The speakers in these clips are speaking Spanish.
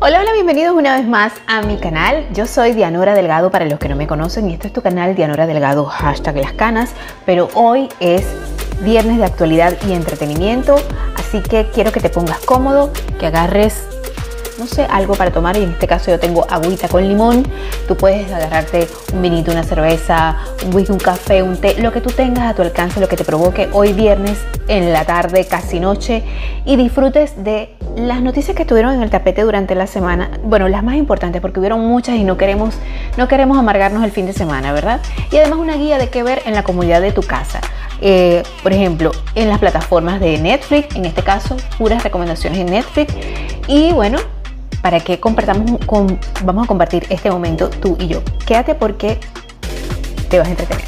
Hola, hola, bienvenidos una vez más a mi canal. Yo soy Dianora Delgado para los que no me conocen y este es tu canal Dianora Delgado, hashtag las canas, pero hoy es viernes de actualidad y entretenimiento, así que quiero que te pongas cómodo, que agarres no sé, algo para tomar y en este caso yo tengo agüita con limón. Tú puedes agarrarte un vinito, una cerveza, un whisky, un café, un té, lo que tú tengas a tu alcance, lo que te provoque hoy viernes en la tarde, casi noche y disfrutes de las noticias que estuvieron en el tapete durante la semana. Bueno, las más importantes porque hubieron muchas y no queremos no queremos amargarnos el fin de semana, ¿verdad? Y además una guía de qué ver en la comunidad de tu casa. Eh, por ejemplo, en las plataformas de Netflix, en este caso, puras recomendaciones en Netflix. Y bueno, para que compartamos, con, vamos a compartir este momento tú y yo. Quédate porque te vas a entretener.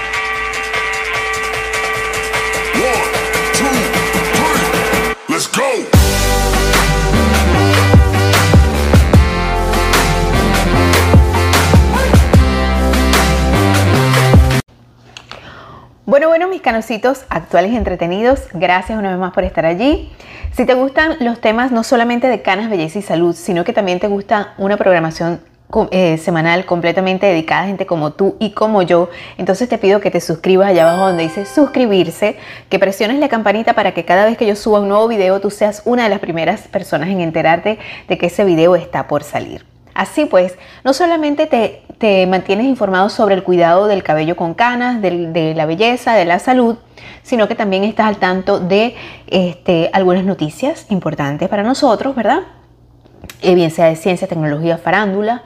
Bueno, bueno, mis canositos actuales y entretenidos, gracias una vez más por estar allí. Si te gustan los temas no solamente de canas, belleza y salud, sino que también te gusta una programación eh, semanal completamente dedicada a gente como tú y como yo, entonces te pido que te suscribas allá abajo donde dice suscribirse, que presiones la campanita para que cada vez que yo suba un nuevo video tú seas una de las primeras personas en enterarte de que ese video está por salir. Así pues, no solamente te, mantienes informado sobre el cuidado del cabello con canas, de, la belleza, de la salud, sino que también estás al tanto de este, algunas noticias importantes para nosotros, ¿verdad? Eh, bien sea de ciencia, tecnología, farándula.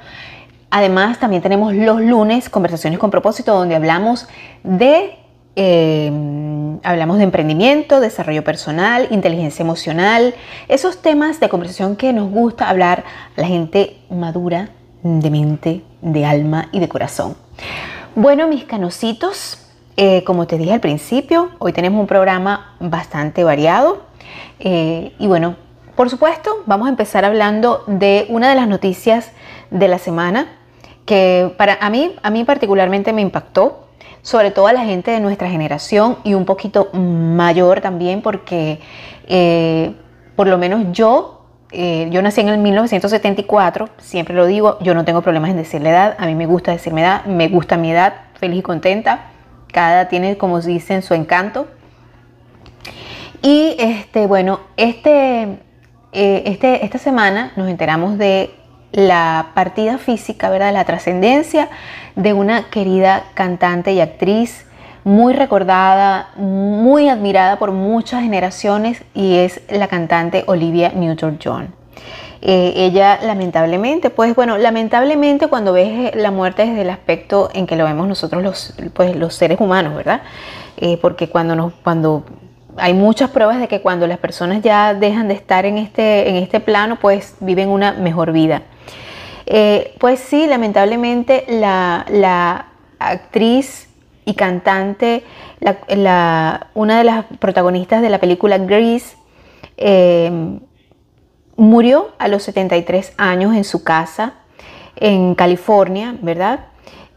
Además, también tenemos los lunes conversaciones con propósito, donde hablamos de Em, hablamos de emprendimiento, desarrollo personal, inteligencia emocional, esos temas de conversación que nos gusta hablar a la gente madura de mente, de alma y de corazón. Bueno, mis canositos, eh, como te dije al principio, hoy tenemos un programa bastante variado eh, y bueno, por supuesto, vamos a empezar hablando de una de las noticias de la semana que para a mí, a mí particularmente me impactó sobre todo a la gente de nuestra generación y un poquito mayor también, porque eh, por lo menos yo, eh, yo nací en el 1974, siempre lo digo, yo no tengo problemas en decir la edad, a mí me gusta decirme edad, me gusta mi edad, feliz y contenta, cada edad tiene, como dicen, su encanto. Y este, bueno, este, eh, este, esta semana nos enteramos de la partida física, ¿verdad? La trascendencia de una querida cantante y actriz muy recordada, muy admirada por muchas generaciones y es la cantante Olivia Newton-John. Eh, ella lamentablemente, pues bueno, lamentablemente cuando ves la muerte desde el aspecto en que lo vemos nosotros los, pues, los seres humanos, ¿verdad? Eh, porque cuando, nos, cuando hay muchas pruebas de que cuando las personas ya dejan de estar en este, en este plano, pues viven una mejor vida. Eh, pues sí, lamentablemente la, actriz y cantante, una de las protagonistas de la película Grease, eh, murió a los 73 años en su casa en California, ¿verdad?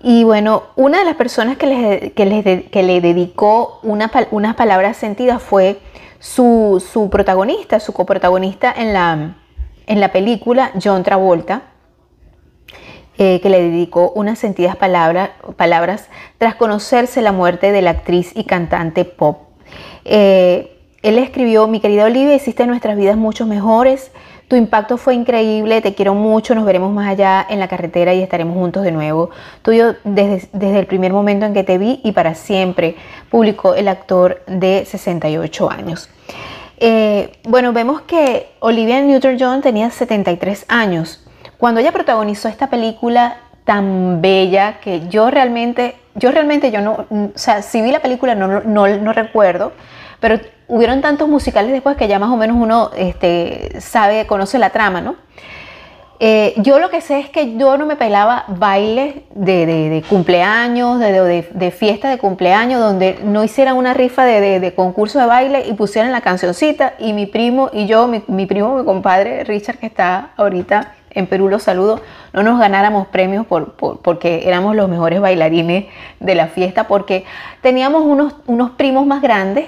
Y bueno, una de las personas que, le dedicó unas palabras sentidas fue su, protagonista, su coprotagonista en la, en la película, John Travolta, eh, que le dedicó unas sentidas palabras tras conocerse la muerte de la actriz y cantante pop. Eh, él escribió, mi querida Olivia, hiciste nuestras vidas mucho mejores, tu impacto fue increíble, te quiero mucho, nos veremos más allá en la carretera y estaremos juntos de nuevo. Tuyo desde, desde el primer momento en que te vi y para siempre, publicó el actor de 68 años. Eh, bueno, vemos que Olivia Newton-John tenía 73 años. Cuando ella protagonizó esta película tan bella que yo realmente, yo realmente, yo no, o sea, si vi la película no, no, no recuerdo, pero hubieron tantos musicales después que ya más o menos uno este, sabe, conoce la trama, ¿no? Eh, yo lo que sé es que yo no me pelaba bailes de, cumpleaños, de, fiesta de cumpleaños, donde no hicieran una rifa de, concurso de baile y pusieran la cancioncita y mi primo y yo, mi, primo, mi compadre Richard que está ahorita en Perú, los saludo, no nos ganáramos premios por, porque éramos los mejores bailarines de la fiesta, porque teníamos unos, unos primos más grandes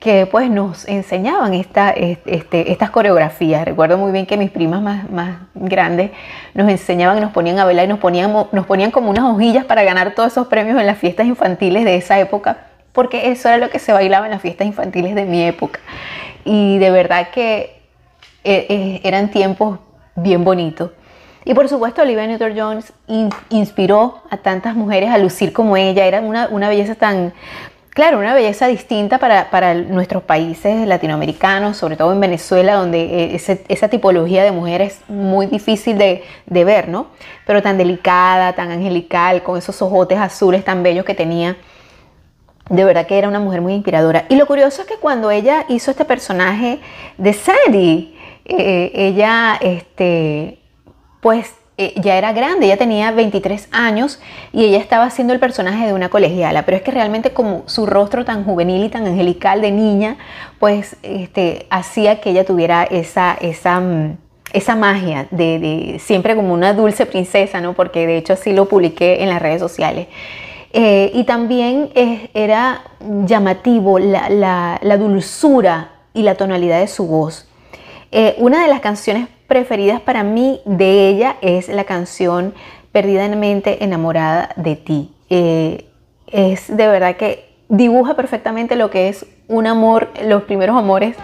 que pues nos enseñaban esta, este, estas coreografías. Recuerdo muy bien que mis primas más, más grandes nos enseñaban y nos ponían a bailar y nos ponían, nos ponían como unas hojillas para ganar todos esos premios en las fiestas infantiles de esa época, porque eso era lo que se bailaba en las fiestas infantiles de mi época. Y de verdad que eh, eh, eran tiempos bien bonitos. Y por supuesto Olivia Newton-Jones inspiró a tantas mujeres a lucir como ella, era una, una belleza tan, claro, una belleza distinta para, nuestros países latinoamericanos, sobre todo en Venezuela, donde eh, esa tipología de mujer es muy difícil de, ver, ¿no? Pero tan delicada, tan angelical, con esos ojotes azules tan bellos que tenía. De verdad que era una mujer muy inspiradora. Y lo curioso es que cuando ella hizo este personaje de Sandy, eh, ella, este, pues eh, ya era grande, ella tenía 23 años y ella estaba haciendo el personaje de una colegiala, pero es que realmente como su rostro tan juvenil y tan angelical de niña, pues este, hacía que ella tuviera esa, esa, mm, esa magia de, siempre como una dulce princesa, ¿no? Porque de hecho así lo publiqué en las redes sociales. Eh, y también era llamativo la, dulzura y la tonalidad de su voz. Eh, una de las canciones preferidas para mí de ella es la canción Perdidamente enamorada de ti. Eh, es de verdad que dibuja perfectamente lo que es un amor, los primeros amores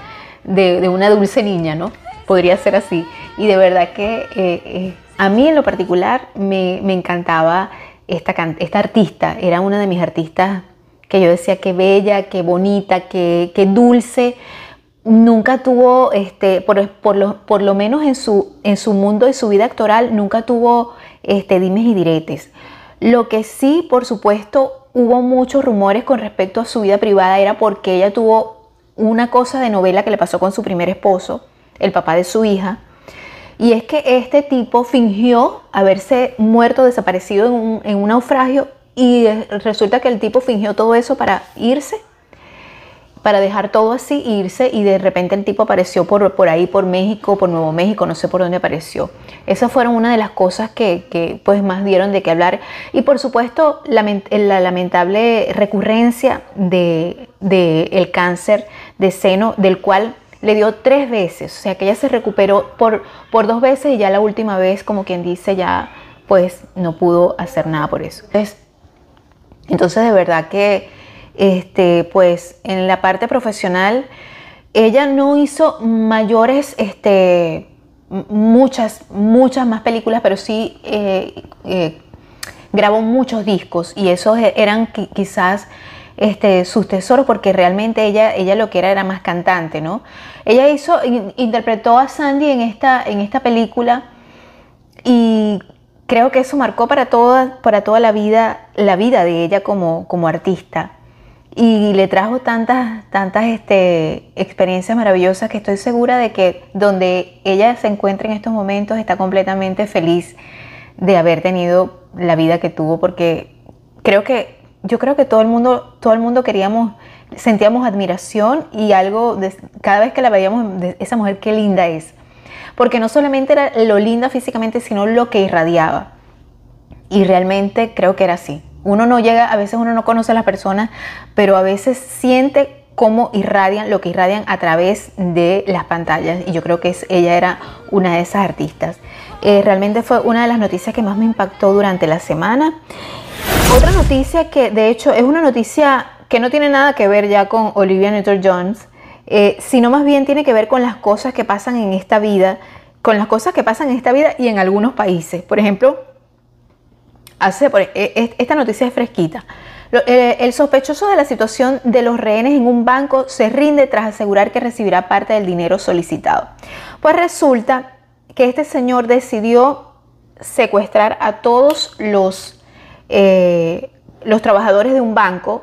de, una dulce niña, ¿no? Podría ser así. Y de verdad que eh, a mí en lo particular me, encantaba esta, esta artista. Era una de mis artistas que yo decía que bella, que bonita, que dulce nunca tuvo, este, por, lo, menos en su, en su mundo y su vida actoral, nunca tuvo este, dimes y diretes. Lo que sí, por supuesto, hubo muchos rumores con respecto a su vida privada era porque ella tuvo una cosa de novela que le pasó con su primer esposo, el papá de su hija, y es que este tipo fingió haberse muerto, desaparecido en un, en un naufragio, y resulta que el tipo fingió todo eso para irse para dejar todo así e irse y de repente el tipo apareció por, por ahí, por México, por Nuevo México, no sé por dónde apareció. Esas fueron una de las cosas que, pues más dieron de qué hablar. Y por supuesto la, lamentable recurrencia del de, el cáncer de seno, del cual le dio tres veces, o sea que ella se recuperó por, por dos veces y ya la última vez, como quien dice, ya pues no pudo hacer nada por eso. Entonces, entonces de verdad que este, pues en la parte profesional, ella no hizo mayores, este, muchas, muchas más películas, pero sí eh, eh, grabó muchos discos y esos e, eran quizás este, sus tesoros porque realmente ella, ella lo que era era más cantante, ¿no? Ella hizo, interpretó a Sandy en esta, en esta película y creo que eso marcó para toda, para toda la vida, la vida de ella como, como artista y le trajo tantas, tantas este, experiencias maravillosas que estoy segura de que donde ella se encuentra en estos momentos está completamente feliz de haber tenido la vida que tuvo porque creo que yo creo que todo el mundo todo el mundo queríamos sentíamos admiración y algo cada vez que la veíamos esa mujer qué linda es. Porque no solamente era lo linda físicamente sino lo que irradiaba. Y realmente creo que era así uno no llega, a veces uno no conoce a las personas, pero a veces siente cómo irradian, lo que irradian a través de las pantallas. Y yo creo que ella era una de esas artistas. Eh, realmente fue una de las noticias que más me impactó durante la semana. Otra noticia que de hecho es una noticia que no tiene nada que ver ya con Olivia Newton-Jones, eh, sino más bien tiene que ver con las cosas que pasan en esta vida, con las cosas que pasan en esta vida y en algunos países. Por ejemplo, hace, e, esta noticia es fresquita. Eh, el sospechoso de la situación de los rehenes en un banco se rinde tras asegurar que recibirá parte del dinero solicitado. Pues resulta que este señor decidió secuestrar a todos los, eh, los trabajadores de un banco,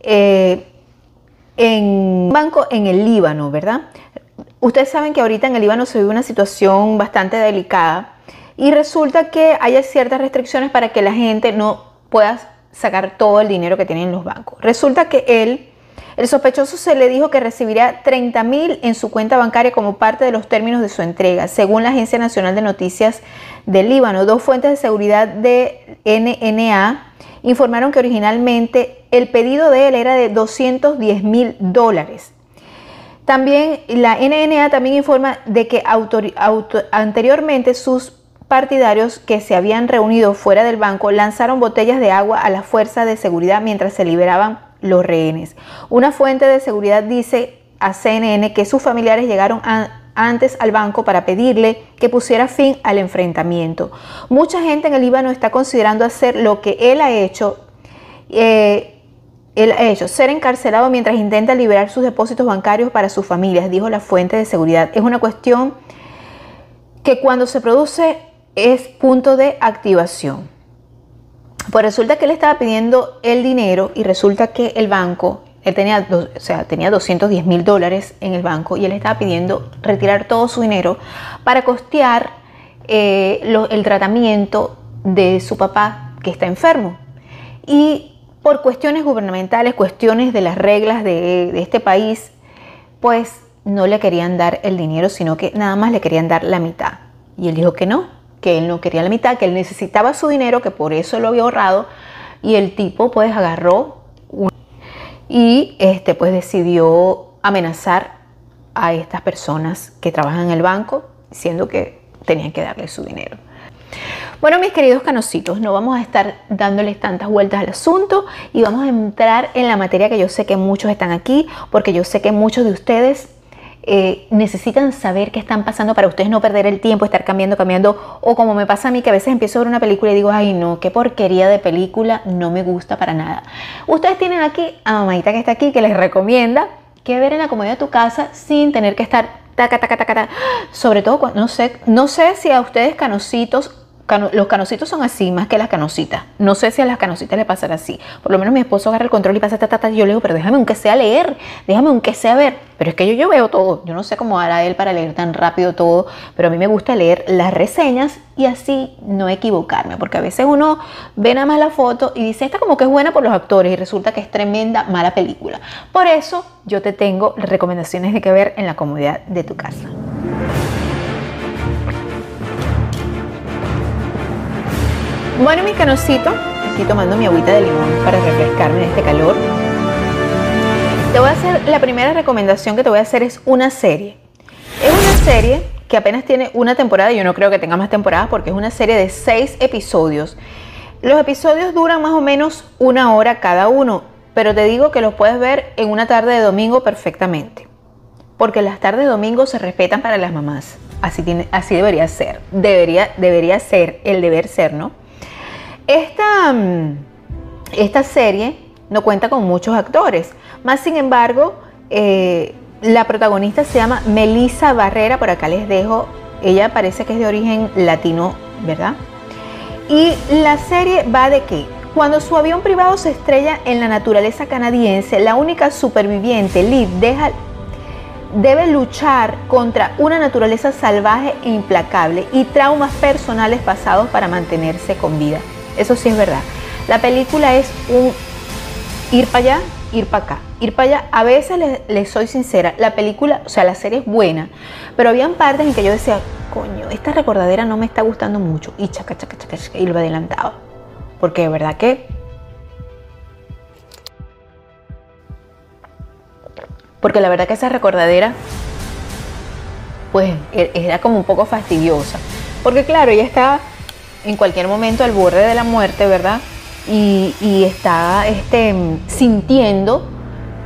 eh, en un banco en el Líbano, ¿verdad? Ustedes saben que ahorita en el Líbano se vive una situación bastante delicada y resulta que hay ciertas restricciones para que la gente no pueda sacar todo el dinero que tienen los bancos. Resulta que él, el sospechoso se le dijo que recibiría 30 mil en su cuenta bancaria como parte de los términos de su entrega, según la Agencia Nacional de Noticias del Líbano. Dos fuentes de seguridad de NNA informaron que originalmente el pedido de él era de 210 mil dólares. También la NNA también informa de que anteriormente sus partidarios que se habían reunido fuera del banco lanzaron botellas de agua a la fuerza de seguridad mientras se liberaban los rehenes. Una fuente de seguridad dice a CNN que sus familiares llegaron antes al banco para pedirle que pusiera fin al enfrentamiento. Mucha gente en el Líbano está considerando hacer lo que él ha hecho. Eh, él ha hecho ser encarcelado mientras intenta liberar sus depósitos bancarios para sus familias, dijo la fuente de seguridad. Es una cuestión que cuando se produce es punto de activación. Pues resulta que él estaba pidiendo el dinero y resulta que el banco, él tenía, o sea, tenía 210 mil dólares en el banco y él estaba pidiendo retirar todo su dinero para costear eh, el tratamiento de su papá que está enfermo. Y por cuestiones gubernamentales, cuestiones de las reglas de, de este país, pues no le querían dar el dinero, sino que nada más le querían dar la mitad. Y él dijo que no, que él no quería la mitad, que él necesitaba su dinero, que por eso lo había ahorrado, y el tipo pues agarró y este pues decidió amenazar a estas personas que trabajan en el banco, diciendo que tenían que darle su dinero. Bueno, mis queridos canositos, no vamos a estar dándoles tantas vueltas al asunto y vamos a entrar en la materia que yo sé que muchos están aquí, porque yo sé que muchos de ustedes eh, necesitan saber qué están pasando para ustedes no perder el tiempo, estar cambiando, cambiando, o como me pasa a mí que a veces empiezo a ver una película y digo, ay no, qué porquería de película, no me gusta para nada. Ustedes tienen aquí a mamadita que está aquí que les recomienda que ver en la comodidad de tu casa sin tener que estar taca, taca, taca, taca. Sobre todo, no sé, no sé si a ustedes canositos los canositos son así, más que las canositas. No sé si a las canositas le pasará así. Por lo menos mi esposo agarra el control y pasa, ta, ta, ta, yo le digo, pero déjame aunque sea leer, déjame aunque sea ver. Pero es que yo, yo veo todo. Yo no sé cómo hará él para leer tan rápido todo, pero a mí me gusta leer las reseñas y así no equivocarme, porque a veces uno ve nada más la foto y dice, esta como que es buena por los actores y resulta que es tremenda mala película. Por eso yo te tengo recomendaciones de que ver en la comodidad de tu casa. Bueno, mi canocito, estoy tomando mi agüita de limón para refrescarme de este calor. Te voy a hacer, la primera recomendación que te voy a hacer es una serie. Es una serie que apenas tiene una temporada, yo no creo que tenga más temporadas porque es una serie de seis episodios. Los episodios duran más o menos una hora cada uno, pero te digo que los puedes ver en una tarde de domingo perfectamente. Porque las tardes de domingo se respetan para las mamás. Así, tiene, así debería ser. Debería, debería ser el deber ser, ¿no? Esta, mm, esta serie no cuenta con muchos actores, más sin embargo, eh, la protagonista se llama Melissa Barrera, por acá les dejo, ella parece que es de origen latino, ¿verdad? Y la serie va de que cuando su avión privado se estrella en la naturaleza canadiense, la única superviviente, Liv, deja, debe luchar contra una naturaleza salvaje e implacable y traumas personales pasados para mantenerse con vida. Eso sí es verdad. La película es un ir para allá, ir para acá, ir para allá. A veces les, soy sincera, la película, o sea, la serie es buena, pero habían partes en que yo decía, coño, esta recordadera no me está gustando mucho. Y chaca, chaca, chaca, chaca y lo adelantaba. Porque de verdad que. Porque la verdad que esa recordadera, pues, e, era como un poco fastidiosa. Porque claro, ella está en cualquier momento al borde de la muerte, ¿verdad? Y, está este, sintiendo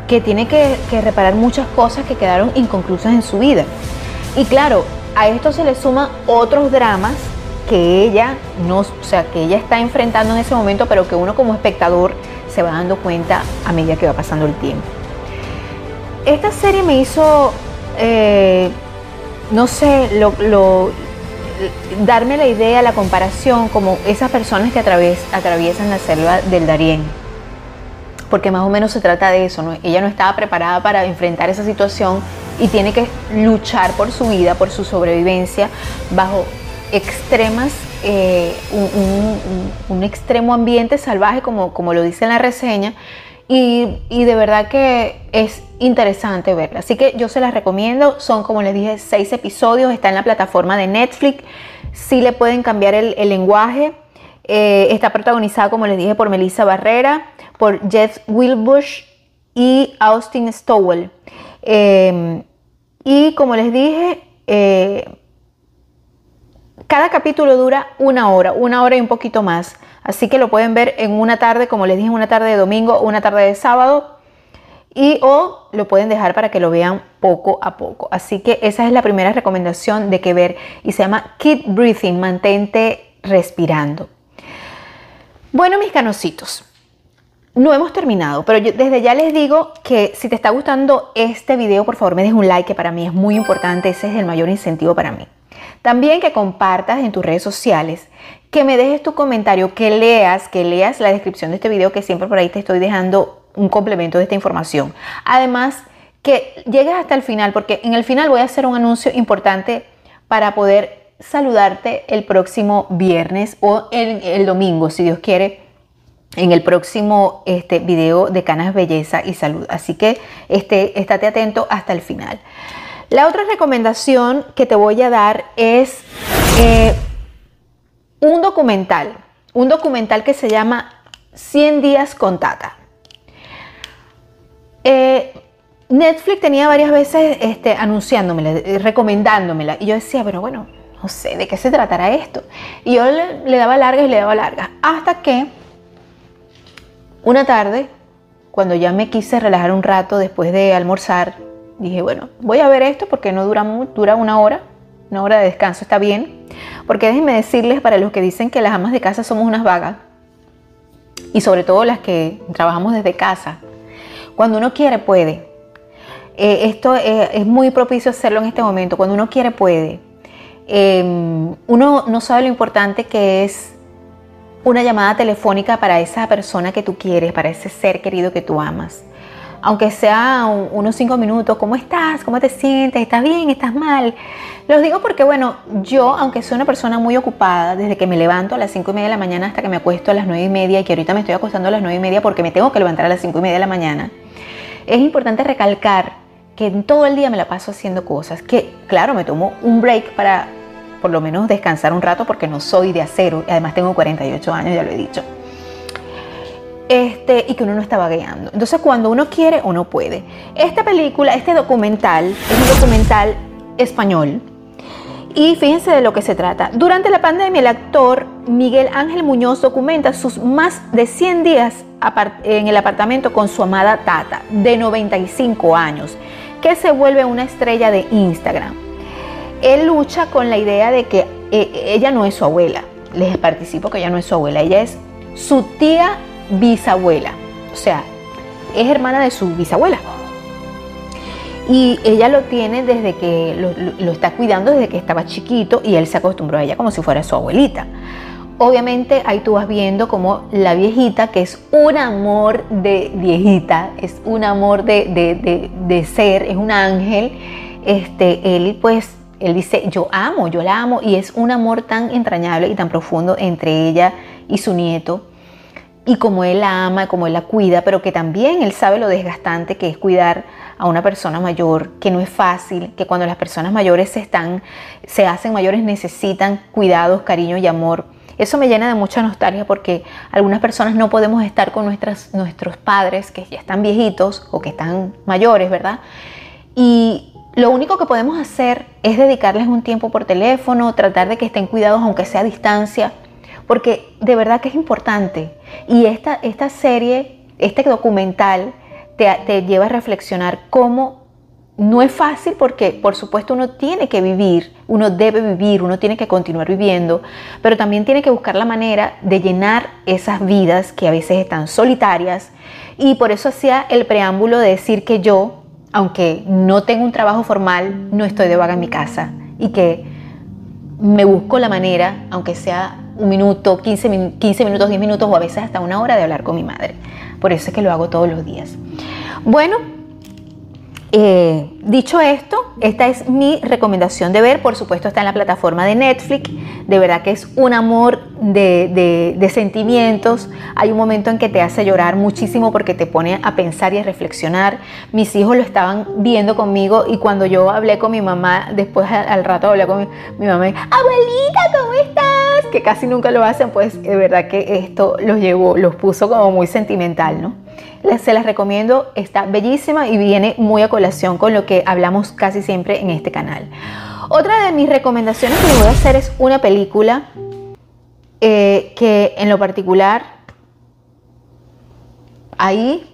que tiene que, reparar muchas cosas que quedaron inconclusas en su vida. Y claro, a esto se le suman otros dramas que ella no, o sea, que ella está enfrentando en ese momento, pero que uno como espectador se va dando cuenta a medida que va pasando el tiempo. Esta serie me hizo, eh, no sé, darme la idea, la comparación, como esas personas que atraviesan la selva del Darién. Porque más o menos se trata de eso, ¿no? Ella no estaba preparada para enfrentar esa situación y tiene que luchar por su vida, por su sobrevivencia, bajo extremas, eh, un, extremo ambiente salvaje, como, como lo dice en la reseña, y, de verdad que es interesante verla. Así que yo se las recomiendo, son como les dije, seis episodios, está en la plataforma de Netflix, sí le pueden cambiar el, lenguaje, eh, está protagonizada, como les dije, por Melissa Barrera, por Jeff Wilbush y Austin Stowell. Eh, y como les dije, cada capítulo dura una hora, una hora y un poquito más. Así que lo pueden ver en una tarde, como les dije, una tarde de domingo, una tarde de sábado. Y o lo pueden dejar para que lo vean poco a poco. Así que esa es la primera recomendación de que ver. Y se llama Keep Breathing, mantente respirando. Bueno, mis canositos. No hemos terminado, pero desde ya les digo que si te está gustando este video, por favor me des un like, que para mí es muy importante, ese es el mayor incentivo para mí. También que compartas en tus redes sociales, que me dejes tu comentario, que leas, que leas la descripción de este video, que siempre por ahí te estoy dejando un complemento de esta información. Además, que llegues hasta el final, porque en el final voy a hacer un anuncio importante para poder saludarte el próximo viernes o el, domingo, si Dios quiere, en el próximo este, video de Canas Belleza y Salud. Así que este, estate atento hasta el final. La otra recomendación que te voy a dar es eh, un documental, un documental que se llama 100 días con Tata. Eh, Netflix tenía varias veces este, anunciándomela, eh, recomendándomela, y yo decía, pero bueno, no sé de qué se tratará esto. Y yo le, le daba largas y le daba largas, hasta que una tarde, cuando ya me quise relajar un rato después de almorzar, dije, bueno, voy a ver esto porque no dura, dura una hora, una hora de descanso está bien, porque déjenme decirles para los que dicen que las amas de casa somos unas vagas, y sobre todo las que trabajamos desde casa, cuando uno quiere puede. Eh, esto eh, es muy propicio hacerlo en este momento, cuando uno quiere puede. Em, uno no sabe lo importante que es una llamada telefónica para esa persona que tú quieres, para ese ser querido que tú amas aunque sea unos cinco minutos, ¿cómo estás? ¿Cómo te sientes? ¿Estás bien? ¿Estás mal? Los digo porque, bueno, yo, aunque soy una persona muy ocupada, desde que me levanto a las cinco y media de la mañana hasta que me acuesto a las nueve y media, y que ahorita me estoy acostando a las nueve y media porque me tengo que levantar a las cinco y media de la mañana, es importante recalcar que todo el día me la paso haciendo cosas, que claro, me tomo un break para por lo menos descansar un rato porque no soy de acero, y además tengo 48 años, ya lo he dicho este, y que uno no está vagueando. Entonces, cuando uno quiere, uno puede. Esta película, este documental, es un documental español. Y fíjense de lo que se trata. Durante la pandemia, el actor Miguel Ángel Muñoz documenta sus más de 100 días en el apartamento con su amada Tata, de 95 años, que se vuelve una estrella de Instagram. Él lucha con la idea de que eh, ella no es su abuela. Les participo que ella no es su abuela, ella es su tía bisabuela. O sea, es hermana de su bisabuela. Y ella lo tiene desde que lo, está cuidando desde que estaba chiquito y él se acostumbró a ella como si fuera su abuelita. Obviamente ahí tú vas viendo como la viejita, que es un amor de viejita, es un amor de, de, ser, es un ángel. Este, él pues, él dice, yo amo, yo la amo, y es un amor tan entrañable y tan profundo entre ella y su nieto y como él la ama, como él la cuida, pero que también él sabe lo desgastante que es cuidar a una persona mayor, que no es fácil, que cuando las personas mayores se están, se hacen mayores necesitan cuidados, cariño y amor. Eso me llena de mucha nostalgia porque algunas personas no podemos estar con nuestras, nuestros padres que ya están viejitos o que están mayores, ¿verdad? Y, lo único que podemos hacer es dedicarles un tiempo por teléfono, tratar de que estén cuidados aunque sea a distancia, porque de verdad que es importante. Y esta, esta serie, este documental, te, te lleva a reflexionar cómo no es fácil porque por supuesto uno tiene que vivir, uno debe vivir, uno tiene que continuar viviendo, pero también tiene que buscar la manera de llenar esas vidas que a veces están solitarias. Y por eso hacía el preámbulo de decir que yo, aunque no tengo un trabajo formal, no estoy de vaga en mi casa y que me busco la manera, aunque sea un minuto, 15, 15 minutos, 10 minutos o a veces hasta una hora de hablar con mi madre. Por eso es que lo hago todos los días. Bueno, eh, dicho esto, esta es mi recomendación de ver, por supuesto está en la plataforma de Netflix, de verdad que es un amor de, de, sentimientos, hay un momento en que te hace llorar muchísimo porque te pone a pensar y a reflexionar, mis hijos lo estaban viendo conmigo y cuando yo hablé con mi mamá, después al rato hablé con mi, mi mamá, abuelita, ¿cómo estás? Que casi nunca lo hacen, pues de verdad que esto los llevó, los puso como muy sentimental, ¿no? Se las recomiendo, está bellísima y viene muy a colación con lo que hablamos casi siempre en este canal. Otra de mis recomendaciones que les voy a hacer es una película eh, que en lo particular, ahí,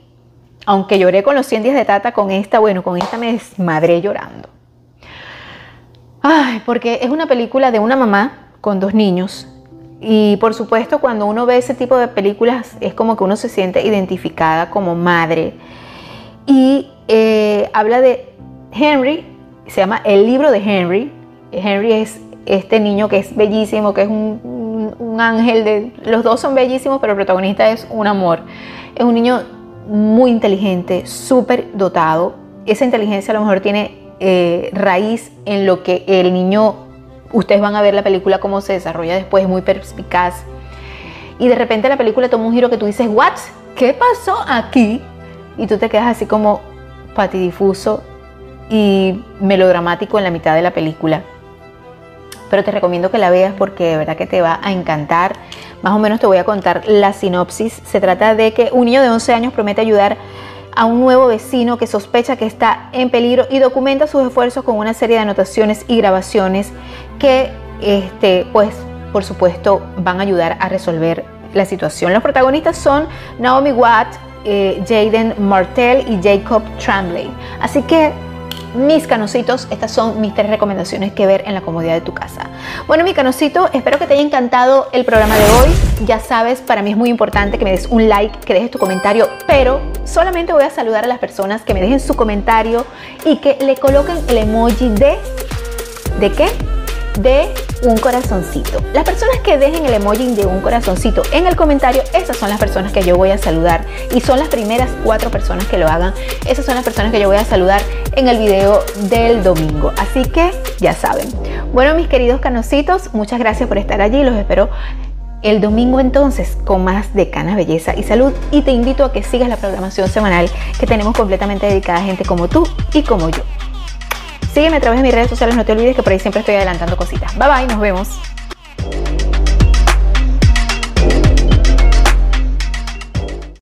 aunque lloré con los 100 días de Tata, con esta, bueno, con esta me desmadré llorando. Ay, porque es una película de una mamá con dos niños y por supuesto, cuando uno ve ese tipo de películas, es como que uno se siente identificada como madre. Y eh, habla de Henry, se llama El libro de Henry. Henry es este niño que es bellísimo, que es un, un ángel de... Los dos son bellísimos, pero el protagonista es un amor. Es un niño muy inteligente, súper dotado. Esa inteligencia a lo mejor tiene eh, raíz en lo que el niño Ustedes van a ver la película cómo se desarrolla después, es muy perspicaz. Y de repente la película toma un giro que tú dices, ¿what? ¿Qué pasó aquí? Y tú te quedas así como patidifuso y melodramático en la mitad de la película. Pero te recomiendo que la veas porque de verdad que te va a encantar. Más o menos te voy a contar la sinopsis. Se trata de que un niño de 11 años promete ayudar a un nuevo vecino que sospecha que está en peligro y documenta sus esfuerzos con una serie de anotaciones y grabaciones que, este, pues, por supuesto, van a ayudar a resolver la situación. Los protagonistas son Naomi Watt, eh, Jaden Martell y Jacob Tremblay. Así que mis canositos, estas son mis tres recomendaciones que ver en la comodidad de tu casa. Bueno, mi canosito, espero que te haya encantado el programa de hoy. Ya sabes, para mí es muy importante que me des un like, que dejes tu comentario, pero solamente voy a saludar a las personas que me dejen su comentario y que le coloquen el emoji de... ¿De qué? De un corazoncito. Las personas que dejen el emoji de un corazoncito en el comentario, esas son las personas que yo voy a saludar y son las primeras cuatro personas que lo hagan. Esas son las personas que yo voy a saludar en el video del domingo. Así que ya saben. Bueno, mis queridos canositos, muchas gracias por estar allí. Los espero el domingo entonces con más de Canas Belleza y Salud y te invito a que sigas la programación semanal que tenemos completamente dedicada a gente como tú y como yo. Sígueme a través de mis redes sociales, no te olvides que por ahí siempre estoy adelantando cositas. Bye bye, nos vemos.